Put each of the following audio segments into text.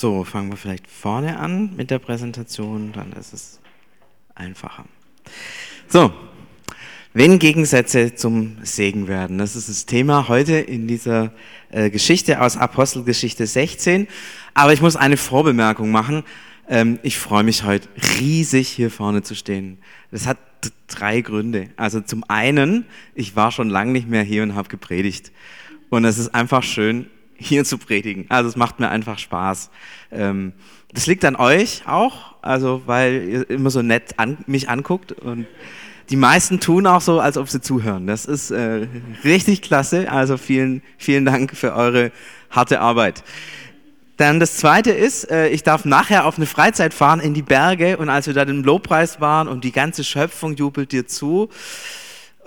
So, fangen wir vielleicht vorne an mit der Präsentation, dann ist es einfacher. So, wenn Gegensätze zum Segen werden, das ist das Thema heute in dieser äh, Geschichte aus Apostelgeschichte 16. Aber ich muss eine Vorbemerkung machen. Ähm, ich freue mich heute riesig hier vorne zu stehen. Das hat drei Gründe. Also zum einen, ich war schon lange nicht mehr hier und habe gepredigt. Und es ist einfach schön, hier zu predigen. Also es macht mir einfach Spaß. Ähm, das liegt an euch auch, also weil ihr immer so nett an, mich anguckt und die meisten tun auch so, als ob sie zuhören. Das ist äh, richtig klasse. Also vielen, vielen Dank für eure harte Arbeit. Dann das zweite ist, äh, ich darf nachher auf eine Freizeit fahren in die Berge und als wir da im Lobpreis waren und die ganze Schöpfung jubelt dir zu,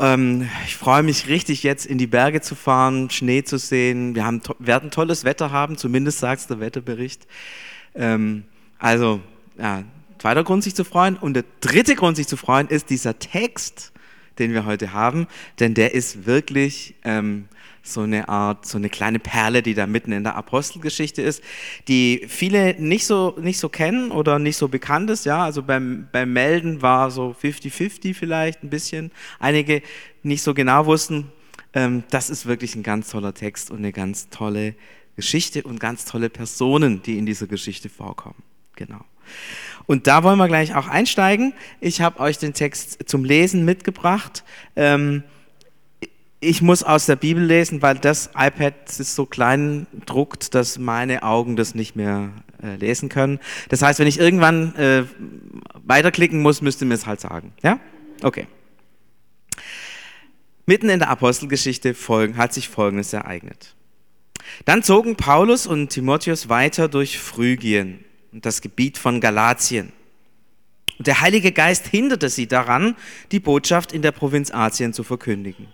ähm, ich freue mich richtig jetzt in die Berge zu fahren, Schnee zu sehen. Wir haben, werden tolles Wetter haben, zumindest sagt der Wetterbericht. Ähm, also, ja, zweiter Grund, sich zu freuen. Und der dritte Grund, sich zu freuen, ist dieser Text, den wir heute haben, denn der ist wirklich ähm, so eine Art, so eine kleine Perle, die da mitten in der Apostelgeschichte ist, die viele nicht so, nicht so kennen oder nicht so bekannt ist. Ja, also beim, beim Melden war so 50-50 vielleicht ein bisschen. Einige nicht so genau wussten. Ähm, das ist wirklich ein ganz toller Text und eine ganz tolle Geschichte und ganz tolle Personen, die in dieser Geschichte vorkommen. Genau. Und da wollen wir gleich auch einsteigen. Ich habe euch den Text zum Lesen mitgebracht. Ähm, ich muss aus der Bibel lesen, weil das iPad ist so klein druckt, dass meine Augen das nicht mehr äh, lesen können. Das heißt, wenn ich irgendwann äh, weiterklicken muss, müsst ihr mir es halt sagen. Ja? Okay. Mitten in der Apostelgeschichte folgen, hat sich Folgendes ereignet. Dann zogen Paulus und Timotheus weiter durch Phrygien und das Gebiet von Galatien. Und der Heilige Geist hinderte sie daran, die Botschaft in der Provinz Asien zu verkündigen.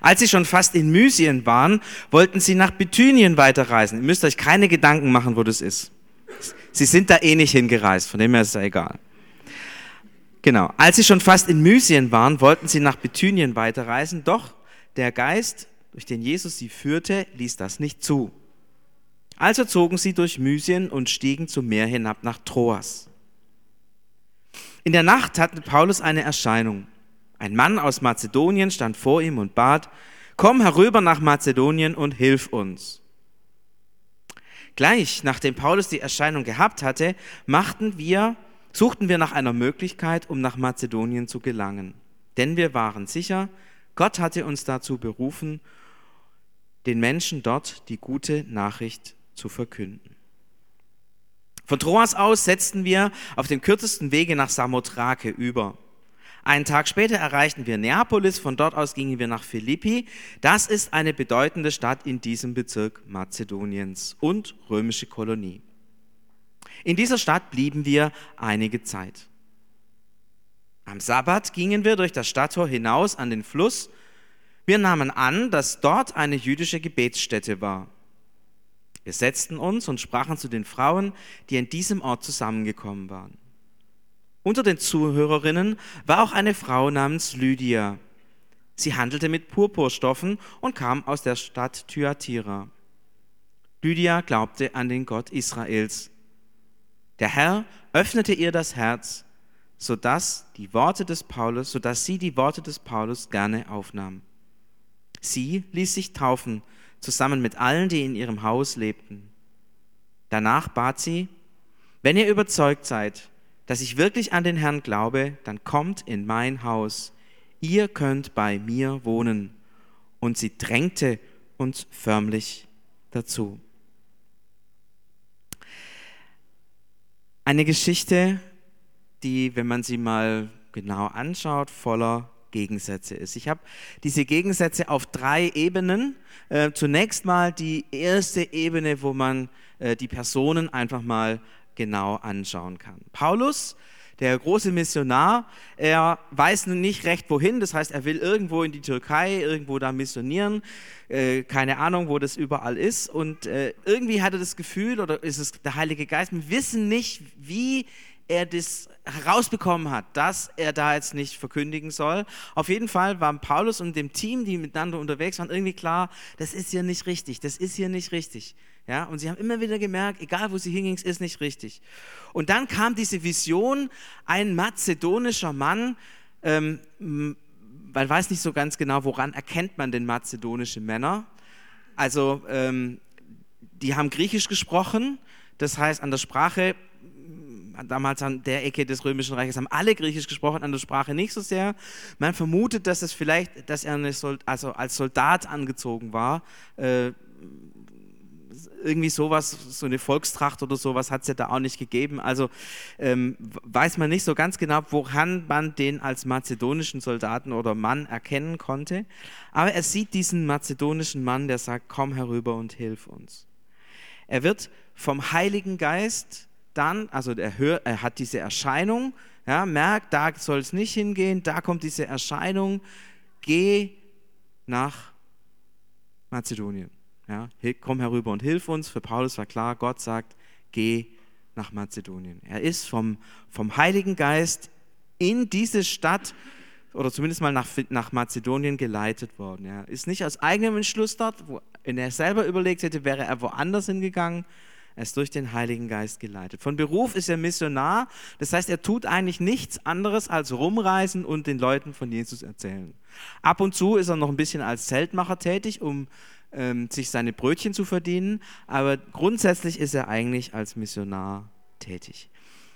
Als sie schon fast in Mysien waren, wollten sie nach Bithynien weiterreisen. Ihr müsst euch keine Gedanken machen, wo das ist. Sie sind da eh nicht hingereist, von dem her ist es egal. Genau. Als sie schon fast in Mysien waren, wollten sie nach Bithynien weiterreisen, doch der Geist, durch den Jesus sie führte, ließ das nicht zu. Also zogen sie durch Mysien und stiegen zum Meer hinab nach Troas. In der Nacht hatte Paulus eine Erscheinung. Ein Mann aus Mazedonien stand vor ihm und bat, komm herüber nach Mazedonien und hilf uns. Gleich nachdem Paulus die Erscheinung gehabt hatte, machten wir, suchten wir nach einer Möglichkeit, um nach Mazedonien zu gelangen. Denn wir waren sicher, Gott hatte uns dazu berufen, den Menschen dort die gute Nachricht zu verkünden. Von Troas aus setzten wir auf dem kürzesten Wege nach Samothrake über. Einen Tag später erreichten wir Neapolis, von dort aus gingen wir nach Philippi. Das ist eine bedeutende Stadt in diesem Bezirk Mazedoniens und römische Kolonie. In dieser Stadt blieben wir einige Zeit. Am Sabbat gingen wir durch das Stadttor hinaus an den Fluss. Wir nahmen an, dass dort eine jüdische Gebetsstätte war. Wir setzten uns und sprachen zu den Frauen, die an diesem Ort zusammengekommen waren. Unter den Zuhörerinnen war auch eine Frau namens Lydia. Sie handelte mit Purpurstoffen und kam aus der Stadt Thyatira. Lydia glaubte an den Gott Israels. Der Herr öffnete ihr das Herz, sodass die Worte des Paulus, sodass sie die Worte des Paulus gerne aufnahm. Sie ließ sich taufen, zusammen mit allen, die in ihrem Haus lebten. Danach bat sie, wenn ihr überzeugt seid, dass ich wirklich an den Herrn glaube, dann kommt in mein Haus. Ihr könnt bei mir wohnen. Und sie drängte uns förmlich dazu. Eine Geschichte, die, wenn man sie mal genau anschaut, voller Gegensätze ist. Ich habe diese Gegensätze auf drei Ebenen. Äh, zunächst mal die erste Ebene, wo man äh, die Personen einfach mal genau anschauen kann. Paulus, der große Missionar, er weiß nicht recht wohin, das heißt, er will irgendwo in die Türkei, irgendwo da missionieren, äh, keine Ahnung, wo das überall ist und äh, irgendwie hat er das Gefühl, oder ist es der Heilige Geist, wir wissen nicht, wie er das herausbekommen hat, dass er da jetzt nicht verkündigen soll. Auf jeden Fall waren Paulus und dem Team, die miteinander unterwegs waren, irgendwie klar, das ist hier nicht richtig, das ist hier nicht richtig. Ja, und sie haben immer wieder gemerkt, egal wo sie hingingen, es ist nicht richtig. Und dann kam diese Vision, ein mazedonischer Mann, ähm, man weiß nicht so ganz genau, woran erkennt man denn mazedonische Männer. Also ähm, die haben Griechisch gesprochen, das heißt an der Sprache, damals an der Ecke des Römischen Reiches haben alle Griechisch gesprochen, an der Sprache nicht so sehr. Man vermutet, dass es vielleicht, dass er Sold also als Soldat angezogen war. Äh, irgendwie sowas, so eine Volkstracht oder sowas hat es ja da auch nicht gegeben. Also ähm, weiß man nicht so ganz genau, woran man den als mazedonischen Soldaten oder Mann erkennen konnte. Aber er sieht diesen mazedonischen Mann, der sagt, komm herüber und hilf uns. Er wird vom Heiligen Geist dann, also er, hört, er hat diese Erscheinung, ja, merkt, da soll es nicht hingehen, da kommt diese Erscheinung, geh nach Mazedonien. Ja, komm herüber und hilf uns. Für Paulus war klar, Gott sagt, geh nach Mazedonien. Er ist vom, vom Heiligen Geist in diese Stadt oder zumindest mal nach, nach Mazedonien geleitet worden. Er ist nicht aus eigenem Entschluss dort, wo wenn er selber überlegt hätte, wäre er woanders hingegangen. Er ist durch den Heiligen Geist geleitet. Von Beruf ist er Missionar, das heißt, er tut eigentlich nichts anderes als rumreisen und den Leuten von Jesus erzählen. Ab und zu ist er noch ein bisschen als Zeltmacher tätig, um ähm, sich seine Brötchen zu verdienen, aber grundsätzlich ist er eigentlich als Missionar tätig.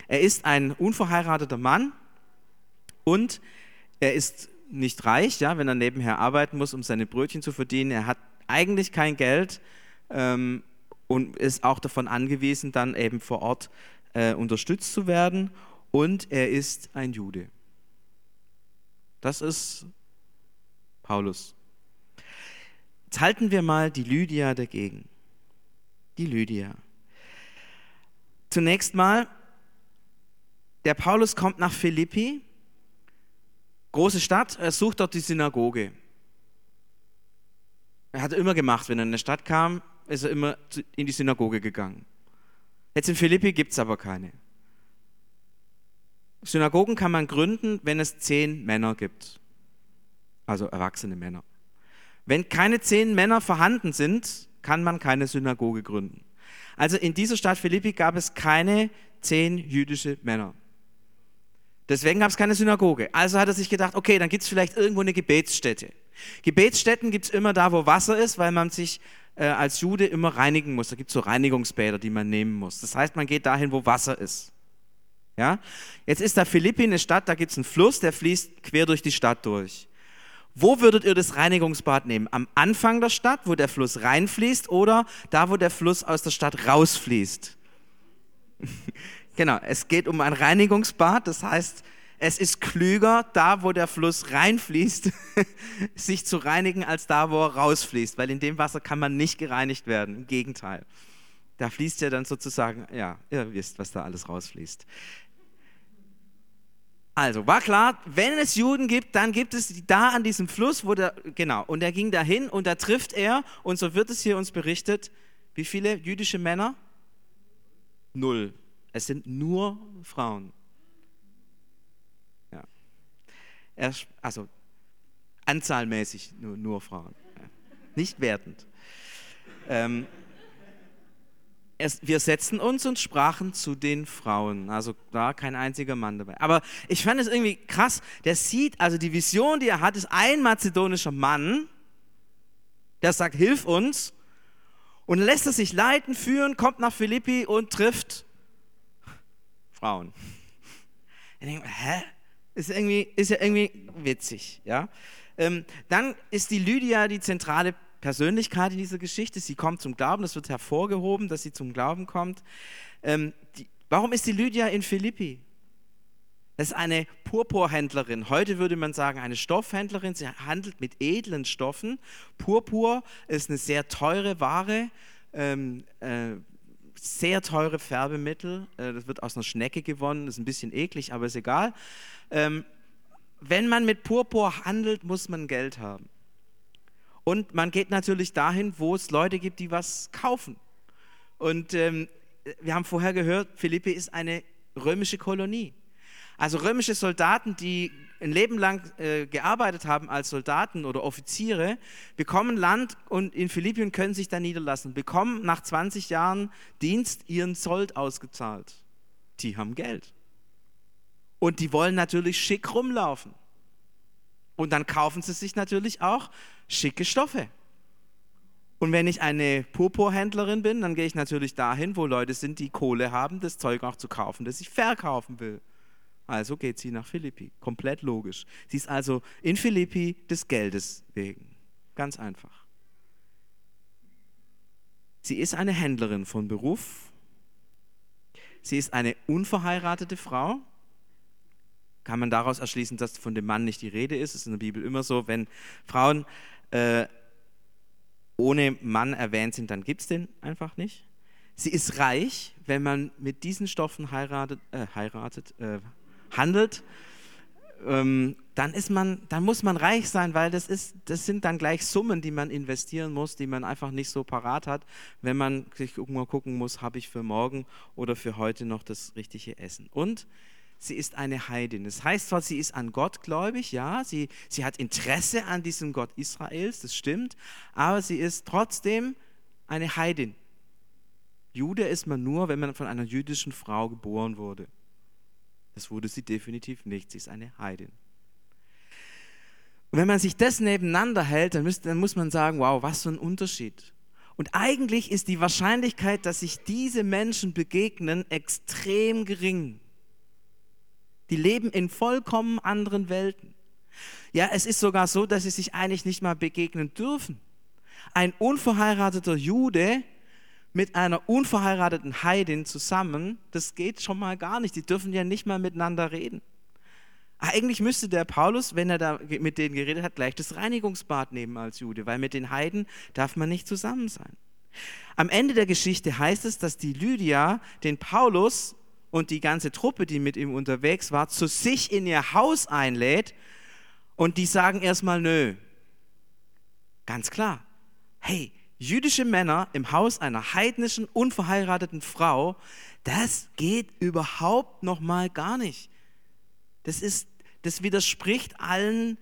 Er ist ein unverheirateter Mann und er ist nicht reich, ja, wenn er nebenher arbeiten muss, um seine Brötchen zu verdienen. Er hat eigentlich kein Geld ähm, und ist auch davon angewiesen, dann eben vor Ort äh, unterstützt zu werden. Und er ist ein Jude. Das ist Paulus. Jetzt halten wir mal die Lydia dagegen. Die Lydia. Zunächst mal, der Paulus kommt nach Philippi, große Stadt, er sucht dort die Synagoge. Er hat er immer gemacht, wenn er in eine Stadt kam, ist er immer in die Synagoge gegangen. Jetzt in Philippi gibt es aber keine. Synagogen kann man gründen, wenn es zehn Männer gibt. Also erwachsene Männer. Wenn keine zehn Männer vorhanden sind, kann man keine Synagoge gründen. Also in dieser Stadt Philippi gab es keine zehn jüdische Männer. Deswegen gab es keine Synagoge. Also hat er sich gedacht, okay, dann gibt es vielleicht irgendwo eine Gebetsstätte. Gebetsstätten gibt es immer da, wo Wasser ist, weil man sich äh, als Jude immer reinigen muss. Da gibt es so Reinigungsbäder, die man nehmen muss. Das heißt, man geht dahin, wo Wasser ist. Ja? Jetzt ist da Philippi eine Stadt, da gibt es einen Fluss, der fließt quer durch die Stadt durch. Wo würdet ihr das Reinigungsbad nehmen? Am Anfang der Stadt, wo der Fluss reinfließt, oder da, wo der Fluss aus der Stadt rausfließt? genau, es geht um ein Reinigungsbad, das heißt, es ist klüger, da wo der Fluss reinfließt, sich zu reinigen, als da wo er rausfließt, weil in dem Wasser kann man nicht gereinigt werden, im Gegenteil. Da fließt ja dann sozusagen, ja, ihr wisst, was da alles rausfließt. Also war klar, wenn es Juden gibt, dann gibt es da an diesem Fluss, wo der, genau, und er ging dahin und da trifft er, und so wird es hier uns berichtet, wie viele jüdische Männer? Null. Es sind nur Frauen. Ja. Er, also anzahlmäßig nur, nur Frauen. Ja. Nicht wertend. Ähm, wir setzten uns und sprachen zu den Frauen. Also da kein einziger Mann dabei. Aber ich fand es irgendwie krass. Der sieht, also die Vision, die er hat, ist ein mazedonischer Mann, der sagt, hilf uns. Und lässt er sich leiten, führen, kommt nach Philippi und trifft Frauen. Ich denke, hä? Ist, irgendwie, ist ja irgendwie witzig. Ja? Ähm, dann ist die Lydia die zentrale Persönlichkeit in dieser Geschichte. Sie kommt zum Glauben, das wird hervorgehoben, dass sie zum Glauben kommt. Ähm, die, warum ist die Lydia in Philippi? Das ist eine Purpurhändlerin. Heute würde man sagen, eine Stoffhändlerin. Sie handelt mit edlen Stoffen. Purpur ist eine sehr teure Ware, ähm, äh, sehr teure Färbemittel. Äh, das wird aus einer Schnecke gewonnen. Das ist ein bisschen eklig, aber ist egal. Ähm, wenn man mit Purpur handelt, muss man Geld haben. Und man geht natürlich dahin, wo es Leute gibt, die was kaufen. Und ähm, wir haben vorher gehört, Philippi ist eine römische Kolonie. Also römische Soldaten, die ein Leben lang äh, gearbeitet haben als Soldaten oder Offiziere, bekommen Land und in Philippien können sich da niederlassen, bekommen nach 20 Jahren Dienst ihren Sold ausgezahlt. Die haben Geld. Und die wollen natürlich schick rumlaufen. Und dann kaufen sie sich natürlich auch schicke Stoffe. Und wenn ich eine Purpurhändlerin bin, dann gehe ich natürlich dahin, wo Leute sind, die Kohle haben, das Zeug auch zu kaufen, das ich verkaufen will. Also geht sie nach Philippi. Komplett logisch. Sie ist also in Philippi des Geldes wegen. Ganz einfach. Sie ist eine Händlerin von Beruf. Sie ist eine unverheiratete Frau. Kann man daraus erschließen, dass von dem Mann nicht die Rede ist? Es ist in der Bibel immer so, wenn Frauen äh, ohne Mann erwähnt sind, dann gibt es den einfach nicht. Sie ist reich, wenn man mit diesen Stoffen heiratet, äh, heiratet äh, handelt, ähm, dann, ist man, dann muss man reich sein, weil das, ist, das sind dann gleich Summen, die man investieren muss, die man einfach nicht so parat hat, wenn man sich irgendwann gucken muss, habe ich für morgen oder für heute noch das richtige Essen. Und sie ist eine Heidin. Das heißt zwar, sie ist an Gott gläubig, ja, sie, sie hat Interesse an diesem Gott Israels, das stimmt, aber sie ist trotzdem eine Heidin. Jude ist man nur, wenn man von einer jüdischen Frau geboren wurde. Das wurde sie definitiv nicht, sie ist eine Heidin. Und wenn man sich das nebeneinander hält, dann, müsst, dann muss man sagen, wow, was für ein Unterschied. Und eigentlich ist die Wahrscheinlichkeit, dass sich diese Menschen begegnen, extrem gering. Die leben in vollkommen anderen Welten. Ja, es ist sogar so, dass sie sich eigentlich nicht mal begegnen dürfen. Ein unverheirateter Jude mit einer unverheirateten Heidin zusammen, das geht schon mal gar nicht. Die dürfen ja nicht mal miteinander reden. Eigentlich müsste der Paulus, wenn er da mit denen geredet hat, gleich das Reinigungsbad nehmen als Jude, weil mit den Heiden darf man nicht zusammen sein. Am Ende der Geschichte heißt es, dass die Lydia den Paulus und die ganze Truppe, die mit ihm unterwegs war, zu sich in ihr Haus einlädt und die sagen erstmal nö. Ganz klar. Hey, jüdische Männer im Haus einer heidnischen, unverheirateten Frau, das geht überhaupt noch mal gar nicht. Das ist, das widerspricht allen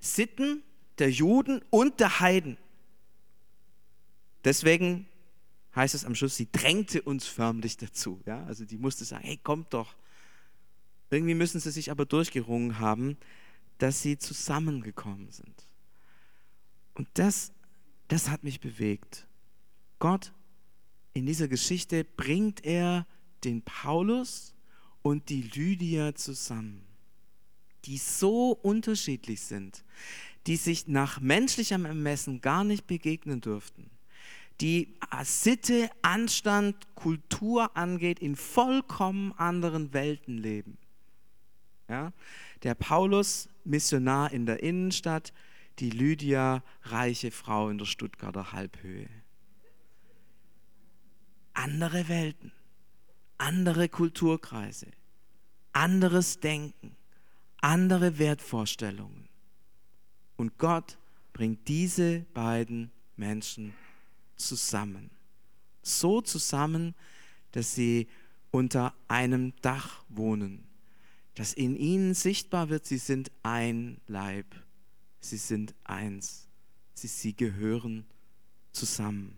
Sitten der Juden und der Heiden. Deswegen heißt es am Schluss, sie drängte uns förmlich dazu. Ja? Also die musste sagen, hey, kommt doch. Irgendwie müssen sie sich aber durchgerungen haben, dass sie zusammengekommen sind. Und das, das hat mich bewegt. Gott in dieser Geschichte bringt er den Paulus und die Lydia zusammen, die so unterschiedlich sind, die sich nach menschlichem Ermessen gar nicht begegnen dürften die Sitte, Anstand, Kultur angeht, in vollkommen anderen Welten leben. Ja? Der Paulus, Missionar in der Innenstadt, die Lydia, reiche Frau in der Stuttgarter Halbhöhe. Andere Welten, andere Kulturkreise, anderes Denken, andere Wertvorstellungen. Und Gott bringt diese beiden Menschen zusammen zusammen. So zusammen, dass sie unter einem Dach wohnen, dass in ihnen sichtbar wird, sie sind ein Leib, sie sind eins, sie, sie gehören zusammen.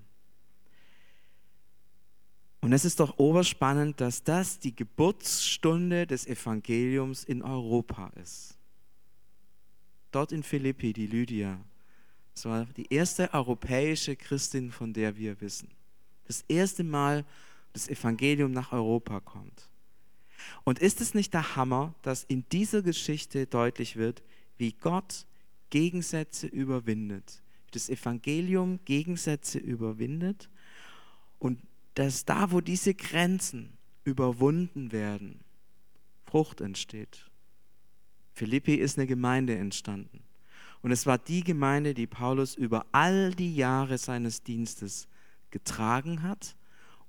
Und es ist doch oberspannend, dass das die Geburtsstunde des Evangeliums in Europa ist. Dort in Philippi, die Lydia, es war die erste europäische Christin, von der wir wissen. Das erste Mal das Evangelium nach Europa kommt. Und ist es nicht der Hammer, dass in dieser Geschichte deutlich wird, wie Gott Gegensätze überwindet, wie das Evangelium Gegensätze überwindet und dass da, wo diese Grenzen überwunden werden, Frucht entsteht. Philippi ist eine Gemeinde entstanden. Und es war die Gemeinde, die Paulus über all die Jahre seines Dienstes getragen hat,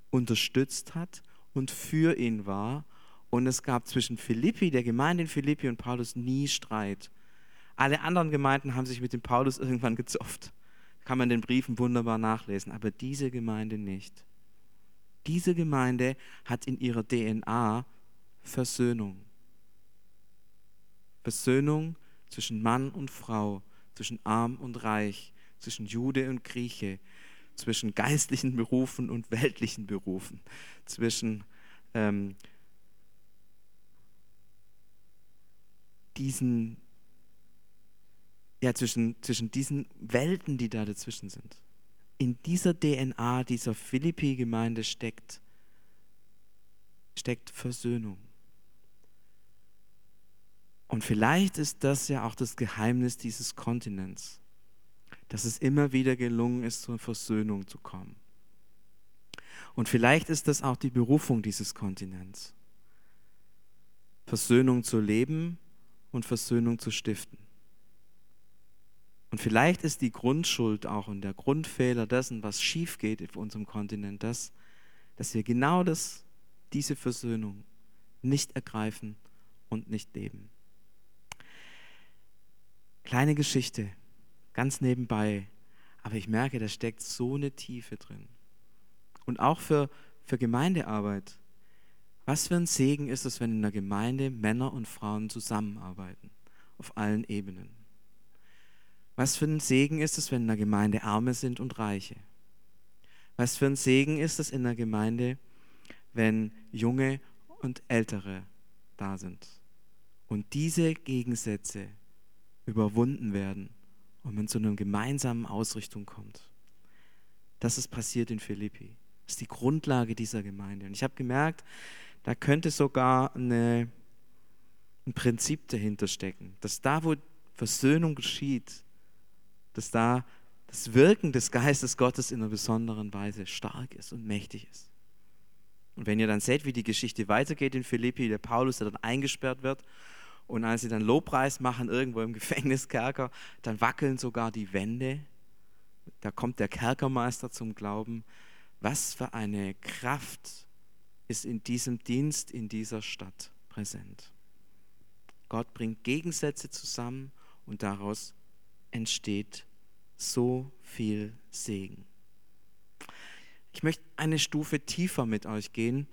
unterstützt hat und für ihn war. Und es gab zwischen Philippi, der Gemeinde in Philippi und Paulus nie Streit. Alle anderen Gemeinden haben sich mit dem Paulus irgendwann gezofft. Kann man den Briefen wunderbar nachlesen, aber diese Gemeinde nicht. Diese Gemeinde hat in ihrer DNA Versöhnung. Versöhnung zwischen Mann und Frau, zwischen arm und reich, zwischen Jude und Grieche, zwischen geistlichen Berufen und weltlichen Berufen, zwischen ähm, diesen, ja, zwischen, zwischen diesen Welten, die da dazwischen sind. In dieser DNA dieser Philippi-Gemeinde steckt, steckt Versöhnung. Und vielleicht ist das ja auch das Geheimnis dieses Kontinents, dass es immer wieder gelungen ist, zur Versöhnung zu kommen. Und vielleicht ist das auch die Berufung dieses Kontinents, Versöhnung zu leben und Versöhnung zu stiften. Und vielleicht ist die Grundschuld auch und der Grundfehler dessen, was schief geht auf unserem Kontinent, das, dass wir genau das, diese Versöhnung nicht ergreifen und nicht leben. Kleine Geschichte, ganz nebenbei, aber ich merke, da steckt so eine Tiefe drin. Und auch für, für Gemeindearbeit. Was für ein Segen ist es, wenn in der Gemeinde Männer und Frauen zusammenarbeiten, auf allen Ebenen. Was für ein Segen ist es, wenn in der Gemeinde Arme sind und Reiche. Was für ein Segen ist es in der Gemeinde, wenn Junge und Ältere da sind. Und diese Gegensätze überwunden werden und man zu einer gemeinsamen Ausrichtung kommt. Das ist passiert in Philippi. Das ist die Grundlage dieser Gemeinde. Und ich habe gemerkt, da könnte sogar eine, ein Prinzip dahinter stecken, dass da, wo Versöhnung geschieht, dass da das Wirken des Geistes Gottes in einer besonderen Weise stark ist und mächtig ist. Und wenn ihr dann seht, wie die Geschichte weitergeht in Philippi, der Paulus, der dann eingesperrt wird und als sie dann Lobpreis machen irgendwo im Gefängniskerker, dann wackeln sogar die Wände. Da kommt der Kerkermeister zum Glauben. Was für eine Kraft ist in diesem Dienst in dieser Stadt präsent. Gott bringt Gegensätze zusammen und daraus entsteht so viel Segen. Ich möchte eine Stufe tiefer mit euch gehen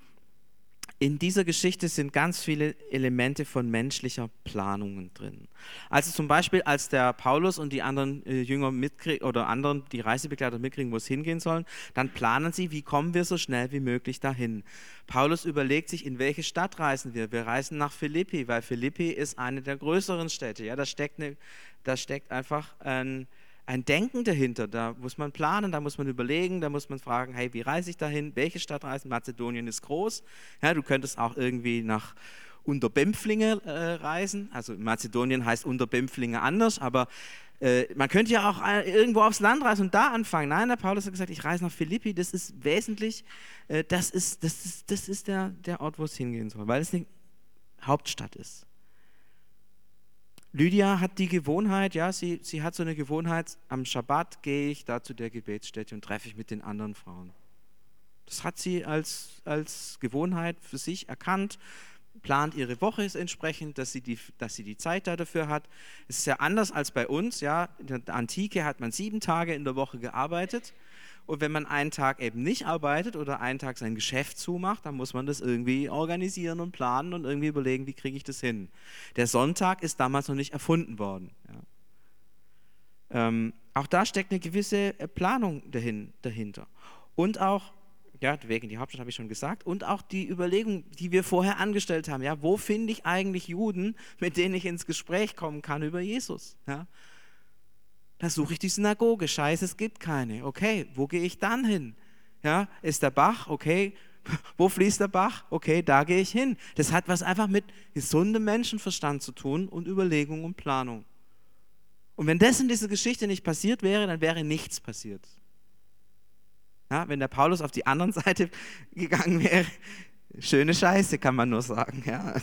in dieser Geschichte sind ganz viele Elemente von menschlicher Planungen drin. Also zum Beispiel, als der Paulus und die anderen äh, Jünger mitkriegen oder anderen, die Reisebegleiter mitkriegen, wo es hingehen sollen, dann planen sie, wie kommen wir so schnell wie möglich dahin. Paulus überlegt sich, in welche Stadt reisen wir. Wir reisen nach Philippi, weil Philippi ist eine der größeren Städte. Ja, da steckt, eine, da steckt einfach ein ein Denken dahinter. Da muss man planen, da muss man überlegen, da muss man fragen, hey, wie reise ich dahin? Welche Stadt reisen? Mazedonien ist groß. Ja, du könntest auch irgendwie nach Unterbempflinge äh, reisen. Also Mazedonien heißt Unterbempflinge anders, aber äh, man könnte ja auch äh, irgendwo aufs Land reisen und da anfangen. Nein, der Paulus hat gesagt, ich reise nach Philippi. Das ist wesentlich, äh, das ist, das ist, das ist der, der Ort, wo es hingehen soll, weil es eine Hauptstadt ist. Lydia hat die Gewohnheit, ja, sie, sie hat so eine Gewohnheit, am Schabbat gehe ich da zu der Gebetsstätte und treffe ich mit den anderen Frauen. Das hat sie als, als Gewohnheit für sich erkannt, plant ihre Woche entsprechend, dass sie, die, dass sie die Zeit da dafür hat. Es ist ja anders als bei uns, ja. In der Antike hat man sieben Tage in der Woche gearbeitet und wenn man einen Tag eben nicht arbeitet oder einen Tag sein Geschäft zumacht, dann muss man das irgendwie organisieren und planen und irgendwie überlegen, wie kriege ich das hin. Der Sonntag ist damals noch nicht erfunden worden. Ja. Ähm, auch da steckt eine gewisse äh, Planung dahin, dahinter. Und auch, ja, wegen die Hauptstadt habe ich schon gesagt, und auch die Überlegung, die wir vorher angestellt haben, ja, wo finde ich eigentlich Juden, mit denen ich ins Gespräch kommen kann über Jesus? Ja. Da suche ich die Synagoge. Scheiße, es gibt keine. Okay, wo gehe ich dann hin? Ja, ist der Bach? Okay, wo fließt der Bach? Okay, da gehe ich hin. Das hat was einfach mit gesundem Menschenverstand zu tun und Überlegung und Planung. Und wenn das in dieser Geschichte nicht passiert wäre, dann wäre nichts passiert. Ja, wenn der Paulus auf die andere Seite gegangen wäre, schöne Scheiße, kann man nur sagen. Ja.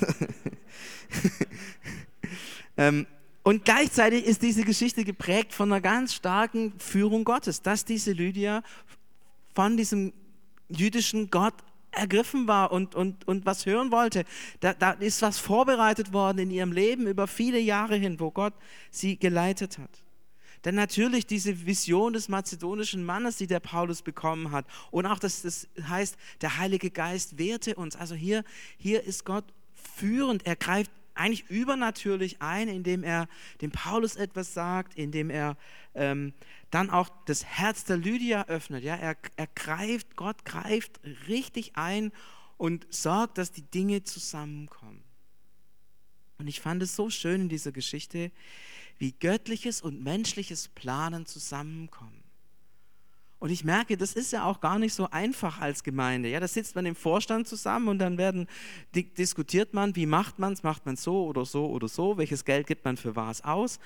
ähm, und gleichzeitig ist diese Geschichte geprägt von einer ganz starken Führung Gottes, dass diese Lydia von diesem jüdischen Gott ergriffen war und, und, und was hören wollte. Da, da ist was vorbereitet worden in ihrem Leben über viele Jahre hin, wo Gott sie geleitet hat. Denn natürlich diese Vision des mazedonischen Mannes, die der Paulus bekommen hat, und auch das, das heißt, der Heilige Geist wehrte uns. Also hier, hier ist Gott führend, er greift eigentlich übernatürlich ein, indem er dem Paulus etwas sagt, indem er ähm, dann auch das Herz der Lydia öffnet. Ja, er, er greift, Gott greift richtig ein und sorgt, dass die Dinge zusammenkommen. Und ich fand es so schön in dieser Geschichte, wie göttliches und menschliches Planen zusammenkommen. Und ich merke, das ist ja auch gar nicht so einfach als Gemeinde. Ja, da sitzt man im Vorstand zusammen und dann werden diskutiert man, wie macht man es, macht man so oder so oder so, welches Geld gibt man für was aus.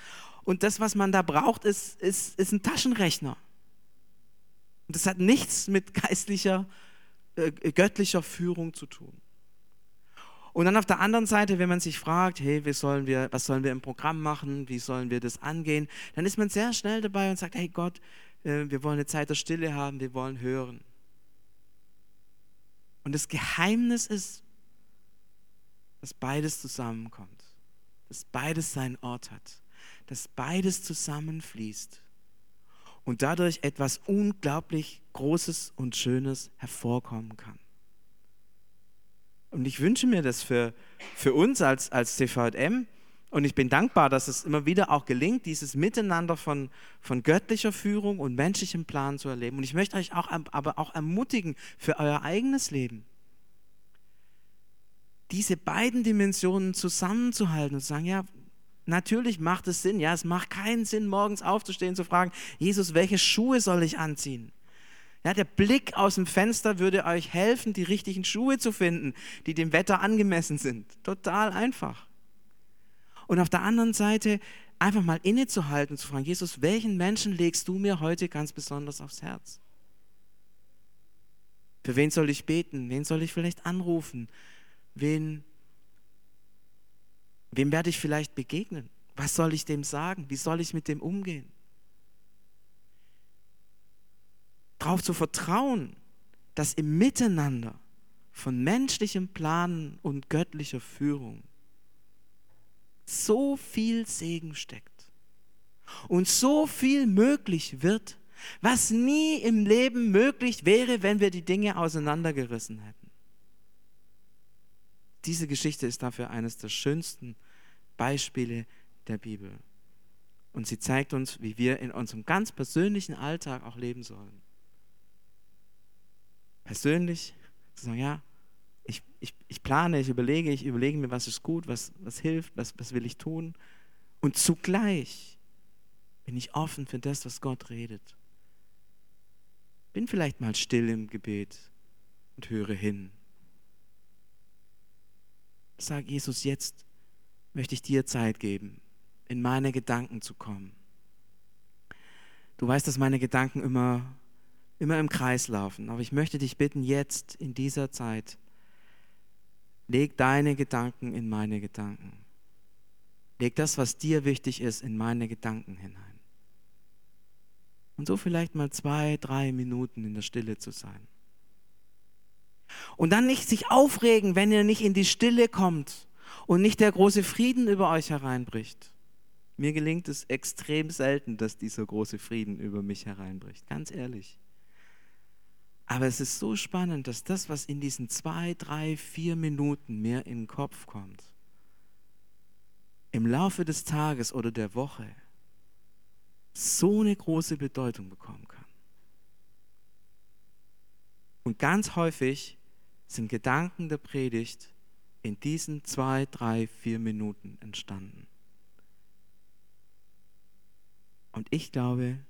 Und das, was man da braucht, ist, ist, ist ein Taschenrechner. Und das hat nichts mit geistlicher, äh, göttlicher Führung zu tun. Und dann auf der anderen Seite, wenn man sich fragt, hey, wie sollen wir, was sollen wir im Programm machen, wie sollen wir das angehen, dann ist man sehr schnell dabei und sagt, hey Gott, äh, wir wollen eine Zeit der Stille haben, wir wollen hören. Und das Geheimnis ist, dass beides zusammenkommt, dass beides seinen Ort hat, dass beides zusammenfließt und dadurch etwas unglaublich Großes und Schönes hervorkommen kann. Und ich wünsche mir das für, für uns als, als CVM, und ich bin dankbar, dass es immer wieder auch gelingt, dieses Miteinander von, von göttlicher Führung und menschlichem Plan zu erleben. Und ich möchte euch auch, aber auch ermutigen für euer eigenes Leben, diese beiden Dimensionen zusammenzuhalten und zu sagen, ja, natürlich macht es Sinn. Ja, es macht keinen Sinn, morgens aufzustehen und zu fragen, Jesus, welche Schuhe soll ich anziehen? Ja, der Blick aus dem Fenster würde euch helfen, die richtigen Schuhe zu finden, die dem Wetter angemessen sind. Total einfach. Und auf der anderen Seite einfach mal innezuhalten zu fragen, Jesus, welchen Menschen legst du mir heute ganz besonders aufs Herz? Für wen soll ich beten? Wen soll ich vielleicht anrufen? Wen, wem werde ich vielleicht begegnen? Was soll ich dem sagen? Wie soll ich mit dem umgehen? Darauf zu vertrauen, dass im Miteinander von menschlichem Planen und göttlicher Führung so viel Segen steckt und so viel möglich wird, was nie im Leben möglich wäre, wenn wir die Dinge auseinandergerissen hätten. Diese Geschichte ist dafür eines der schönsten Beispiele der Bibel. Und sie zeigt uns, wie wir in unserem ganz persönlichen Alltag auch leben sollen. Persönlich zu sagen, ja, ich, ich, ich plane, ich überlege, ich überlege mir, was ist gut, was, was hilft, was, was will ich tun. Und zugleich bin ich offen für das, was Gott redet. Bin vielleicht mal still im Gebet und höre hin. Sag Jesus, jetzt möchte ich dir Zeit geben, in meine Gedanken zu kommen. Du weißt, dass meine Gedanken immer, immer im Kreis laufen, aber ich möchte dich bitten, jetzt in dieser Zeit Leg deine Gedanken in meine Gedanken. Leg das, was dir wichtig ist, in meine Gedanken hinein. Und so vielleicht mal zwei, drei Minuten in der Stille zu sein. Und dann nicht sich aufregen, wenn ihr nicht in die Stille kommt und nicht der große Frieden über euch hereinbricht. Mir gelingt es extrem selten, dass dieser große Frieden über mich hereinbricht, ganz ehrlich. Aber es ist so spannend, dass das, was in diesen zwei, drei, vier Minuten mir in den Kopf kommt, im Laufe des Tages oder der Woche so eine große Bedeutung bekommen kann. Und ganz häufig sind Gedanken der Predigt in diesen zwei, drei, vier Minuten entstanden. Und ich glaube,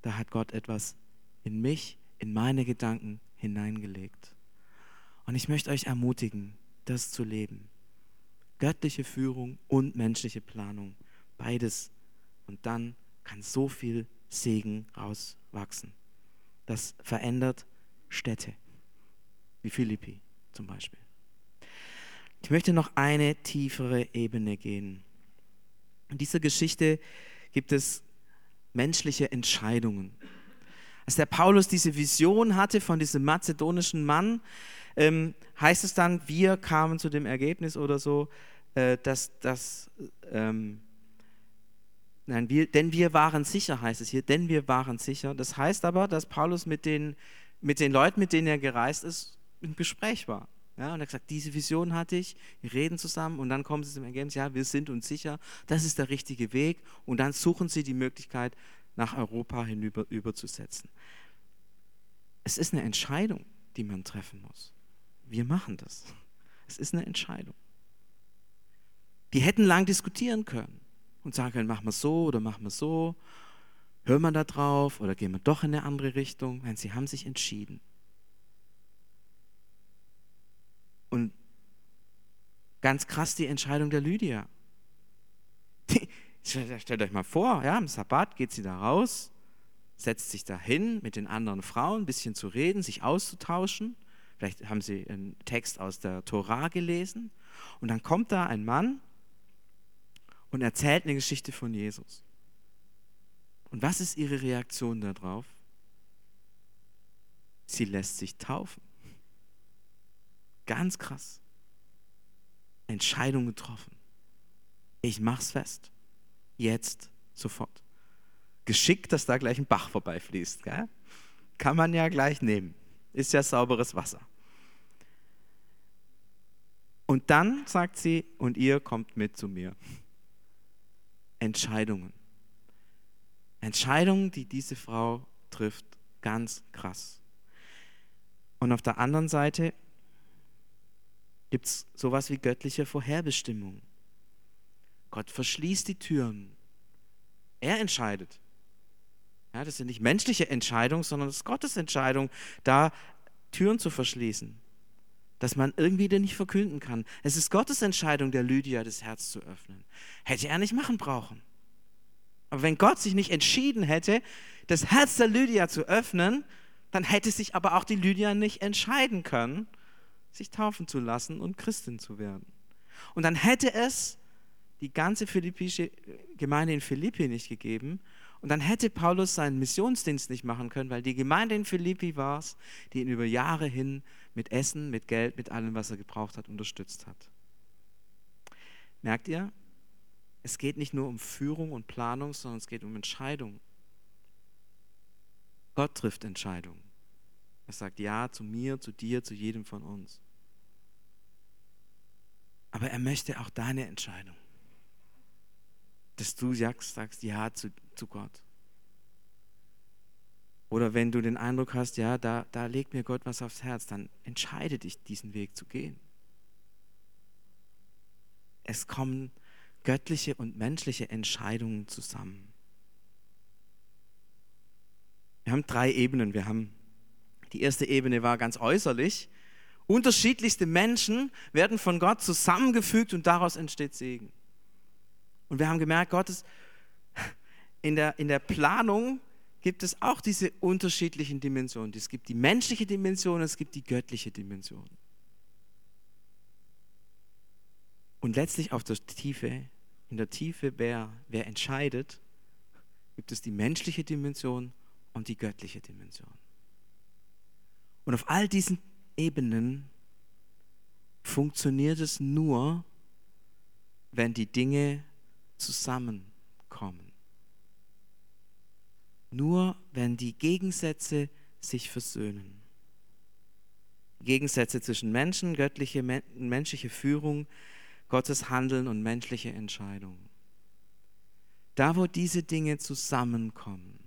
da hat Gott etwas in mich in meine Gedanken hineingelegt. Und ich möchte euch ermutigen, das zu leben. Göttliche Führung und menschliche Planung, beides. Und dann kann so viel Segen rauswachsen. Das verändert Städte, wie Philippi zum Beispiel. Ich möchte noch eine tiefere Ebene gehen. In dieser Geschichte gibt es menschliche Entscheidungen. Als der Paulus diese Vision hatte von diesem mazedonischen Mann, ähm, heißt es dann, wir kamen zu dem Ergebnis oder so, äh, dass das, ähm, nein, wir, denn wir waren sicher, heißt es hier, denn wir waren sicher. Das heißt aber, dass Paulus mit den, mit den Leuten, mit denen er gereist ist, im Gespräch war. Ja, und er hat gesagt, diese Vision hatte ich, wir reden zusammen und dann kommen sie zum Ergebnis, ja, wir sind uns sicher, das ist der richtige Weg und dann suchen sie die Möglichkeit, nach Europa hinüber überzusetzen. Es ist eine Entscheidung, die man treffen muss. Wir machen das. Es ist eine Entscheidung. Die hätten lang diskutieren können und sagen können, machen wir so oder machen wir so. Hören wir da drauf oder gehen wir doch in eine andere Richtung? Nein, sie haben sich entschieden. Und ganz krass die Entscheidung der Lydia. Stellt euch mal vor, ja, am Sabbat geht sie da raus, setzt sich da hin mit den anderen Frauen, ein bisschen zu reden, sich auszutauschen. Vielleicht haben sie einen Text aus der Tora gelesen. Und dann kommt da ein Mann und erzählt eine Geschichte von Jesus. Und was ist ihre Reaktion darauf? Sie lässt sich taufen. Ganz krass. Entscheidung getroffen. Ich mach's fest. Jetzt, sofort. Geschickt, dass da gleich ein Bach vorbeifließt. Gell? Kann man ja gleich nehmen. Ist ja sauberes Wasser. Und dann sagt sie, und ihr kommt mit zu mir. Entscheidungen. Entscheidungen, die diese Frau trifft, ganz krass. Und auf der anderen Seite gibt es sowas wie göttliche Vorherbestimmung. Gott verschließt die Türen. Er entscheidet. Ja, das sind nicht menschliche Entscheidungen, sondern es ist Gottes Entscheidung, da Türen zu verschließen, dass man irgendwie den nicht verkünden kann. Es ist Gottes Entscheidung, der Lydia das Herz zu öffnen. Hätte er nicht machen brauchen. Aber wenn Gott sich nicht entschieden hätte, das Herz der Lydia zu öffnen, dann hätte sich aber auch die Lydia nicht entscheiden können, sich taufen zu lassen und Christin zu werden. Und dann hätte es die ganze philippische Gemeinde in Philippi nicht gegeben. Und dann hätte Paulus seinen Missionsdienst nicht machen können, weil die Gemeinde in Philippi war es, die ihn über Jahre hin mit Essen, mit Geld, mit allem, was er gebraucht hat, unterstützt hat. Merkt ihr? Es geht nicht nur um Führung und Planung, sondern es geht um Entscheidung. Gott trifft Entscheidungen. Er sagt Ja zu mir, zu dir, zu jedem von uns. Aber er möchte auch deine Entscheidung. Dass du sagst, sagst Ja zu, zu Gott. Oder wenn du den Eindruck hast, ja, da, da legt mir Gott was aufs Herz, dann entscheide dich, diesen Weg zu gehen. Es kommen göttliche und menschliche Entscheidungen zusammen. Wir haben drei Ebenen. Wir haben die erste Ebene war ganz äußerlich. Unterschiedlichste Menschen werden von Gott zusammengefügt und daraus entsteht Segen. Und wir haben gemerkt, Gottes in der, in der Planung gibt es auch diese unterschiedlichen Dimensionen. Es gibt die menschliche Dimension, es gibt die göttliche Dimension. Und letztlich auf der Tiefe, in der Tiefe, wer, wer entscheidet, gibt es die menschliche Dimension und die göttliche Dimension. Und auf all diesen Ebenen funktioniert es nur, wenn die Dinge zusammenkommen. Nur wenn die Gegensätze sich versöhnen. Gegensätze zwischen Menschen, göttliche, menschliche Führung, Gottes Handeln und menschliche Entscheidung. Da, wo diese Dinge zusammenkommen,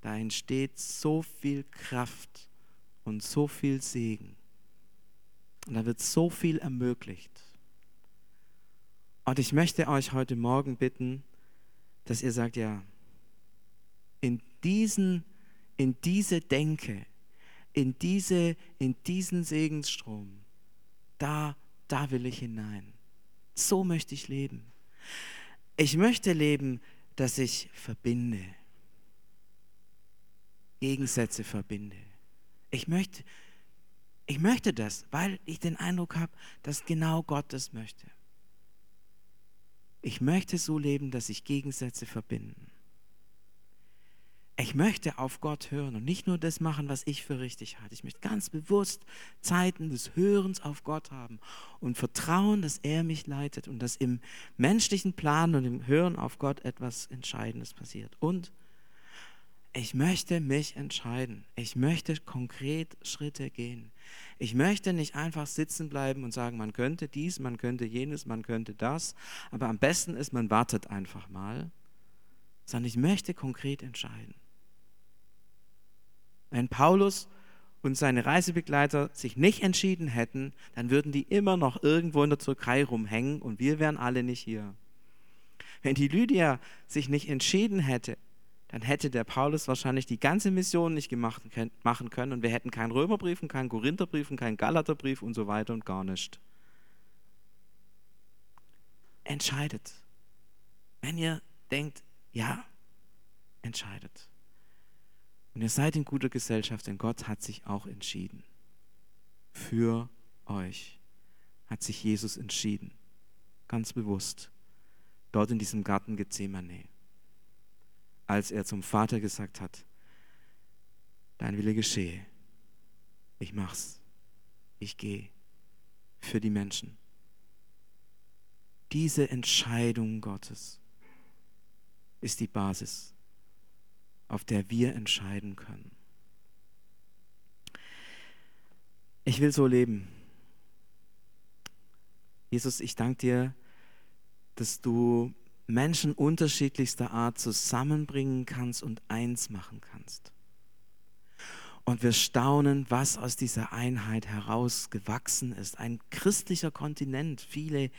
da entsteht so viel Kraft und so viel Segen. Und da wird so viel ermöglicht. Und ich möchte euch heute Morgen bitten, dass ihr sagt, ja, in diesen, in diese Denke, in diese, in diesen Segensstrom, da, da will ich hinein. So möchte ich leben. Ich möchte leben, dass ich verbinde. Gegensätze verbinde. Ich möchte, ich möchte das, weil ich den Eindruck habe, dass genau Gott das möchte. Ich möchte so leben, dass sich Gegensätze verbinden. Ich möchte auf Gott hören und nicht nur das machen, was ich für richtig halte. Ich möchte ganz bewusst Zeiten des Hörens auf Gott haben und vertrauen, dass er mich leitet und dass im menschlichen Plan und im Hören auf Gott etwas Entscheidendes passiert. Und Ich möchte mich entscheiden. Ich möchte konkret Schritte gehen. Ich möchte nicht einfach sitzen bleiben und sagen, man könnte dies, man könnte jenes, man könnte das. Aber am besten ist, man wartet einfach mal. Sondern ich möchte konkret entscheiden. Wenn Paulus und seine Reisebegleiter sich nicht entschieden hätten, dann würden die immer noch irgendwo in der Türkei rumhängen und wir wären alle nicht hier. Wenn die Lydia sich nicht entschieden hätte, dann hätte der Paulus wahrscheinlich die ganze Mission nicht gemacht, machen können und wir hätten keinen Römerbrief und keinen Korintherbrief und keinen Galaterbrief und so weiter und gar nicht. Entscheidet. Wenn ihr denkt, ja, entscheidet. Und ihr seid in guter Gesellschaft, denn Gott hat sich auch entschieden. Für euch hat sich Jesus entschieden. Ganz bewusst. Dort in diesem Garten Gethsemane als er zum Vater gesagt hat, dein Wille geschehe, ich mach's, ich gehe für die Menschen. Diese Entscheidung Gottes ist die Basis, auf der wir entscheiden können. Ich will so leben. Jesus, ich danke dir, dass du Menschen unterschiedlichster Art zusammenbringen kannst und eins machen kannst. Und wir staunen, was aus dieser Einheit heraus gewachsen ist. Ein christlicher Kontinent, viele,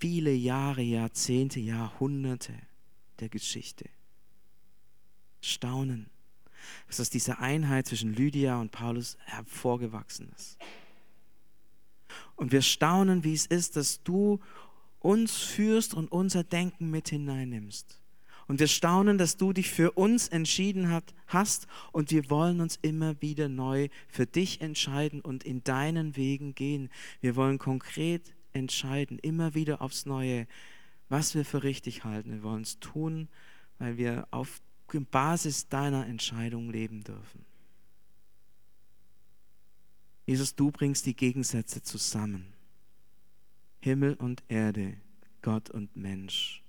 viele Jahre, Jahrzehnte, Jahrhunderte der Geschichte. Staunen, was aus dieser Einheit zwischen Lydia und Paulus hervorgewachsen ist. Und wir staunen, wie es ist, dass du uns führst und unser Denken mit hineinnimmst. Und wir staunen, dass du dich für uns entschieden hast und wir wollen uns immer wieder neu für dich entscheiden und in deinen Wegen gehen. Wir wollen konkret entscheiden, immer wieder aufs Neue, was wir für richtig halten. Wir wollen es tun, weil wir auf Basis deiner Entscheidung leben dürfen. Jesus, du bringst die Gegensätze zusammen. Himmel und Erde, Gott und Mensch,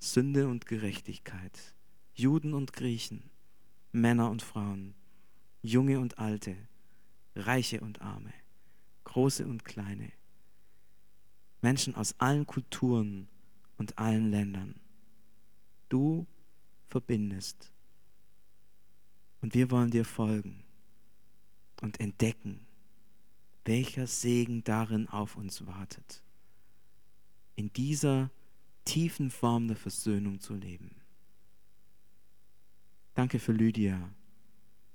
Sünde und Gerechtigkeit, Juden und Griechen, Männer und Frauen, Junge und Alte, Reiche und Arme, Große und Kleine, Menschen aus allen Kulturen und allen Ländern. Du verbindest. Und wir wollen dir folgen und entdecken, welcher Segen darin auf uns wartet in dieser tiefen Form der Versöhnung zu leben. Danke für Lydia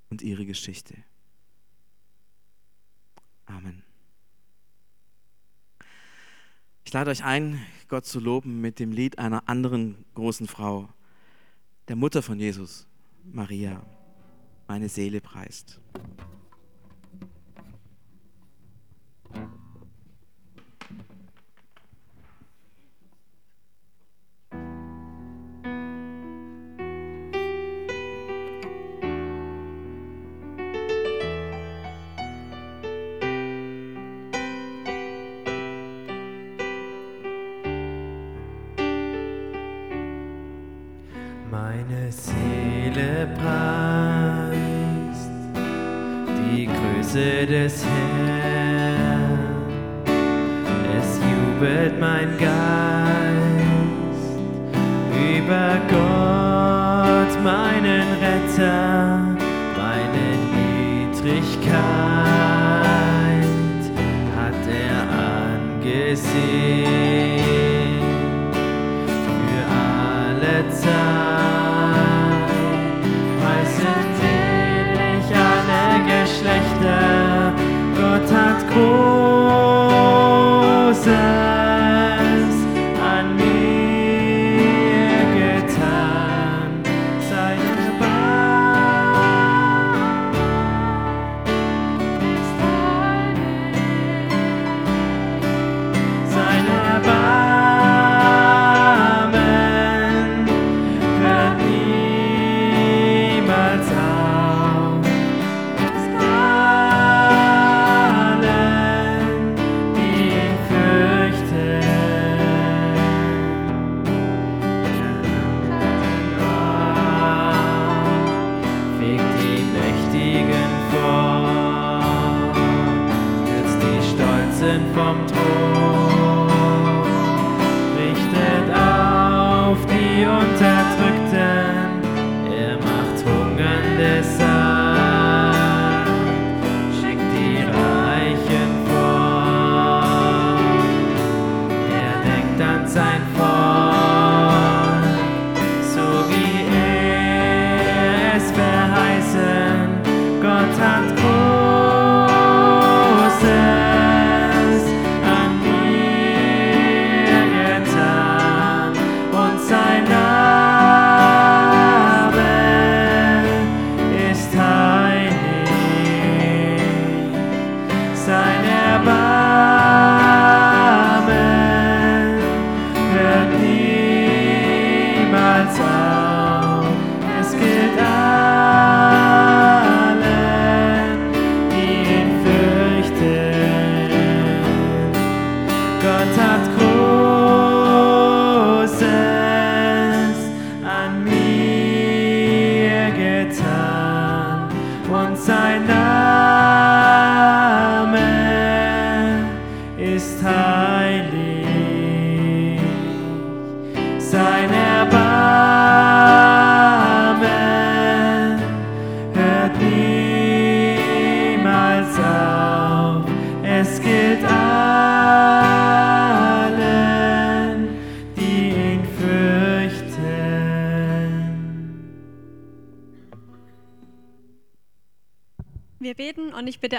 und ihre Geschichte. Amen. Ich lade euch ein, Gott zu loben mit dem Lied einer anderen großen Frau, der Mutter von Jesus, Maria. Meine Seele preist.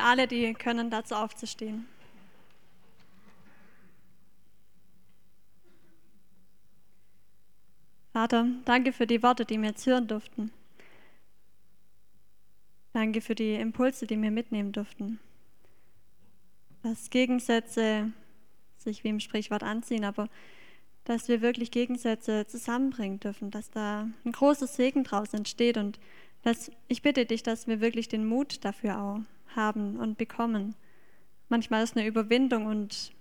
Alle, die können, dazu aufzustehen. Vater, danke für die Worte, die wir jetzt hören durften. Danke für die Impulse, die wir mitnehmen durften. Dass Gegensätze sich wie im Sprichwort anziehen, aber dass wir wirklich Gegensätze zusammenbringen dürfen, dass da ein großer Segen draus entsteht und dass ich bitte dich, dass wir wirklich den Mut dafür auch haben und bekommen. Manchmal ist eine Überwindung und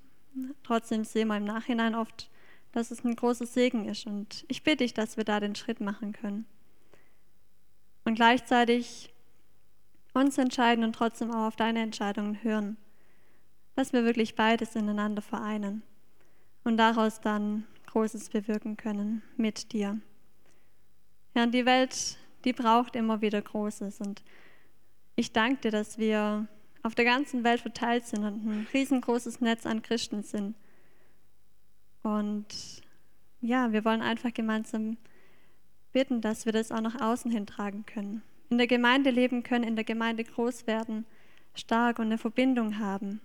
trotzdem sehen wir im Nachhinein oft, dass es ein großer Segen ist. Und ich bitte dich, dass wir da den Schritt machen können. Und gleichzeitig uns entscheiden und trotzdem auch auf deine Entscheidungen hören. Dass wir wirklich beides ineinander vereinen und daraus dann Großes bewirken können mit dir. Ja, und die Welt, die braucht immer wieder Großes. Und ich danke dir, dass wir auf der ganzen Welt verteilt sind und ein riesengroßes Netz an Christen sind. Und ja, wir wollen einfach gemeinsam bitten, dass wir das auch nach außen hin tragen können. In der Gemeinde leben können, in der Gemeinde groß werden, stark und eine Verbindung haben.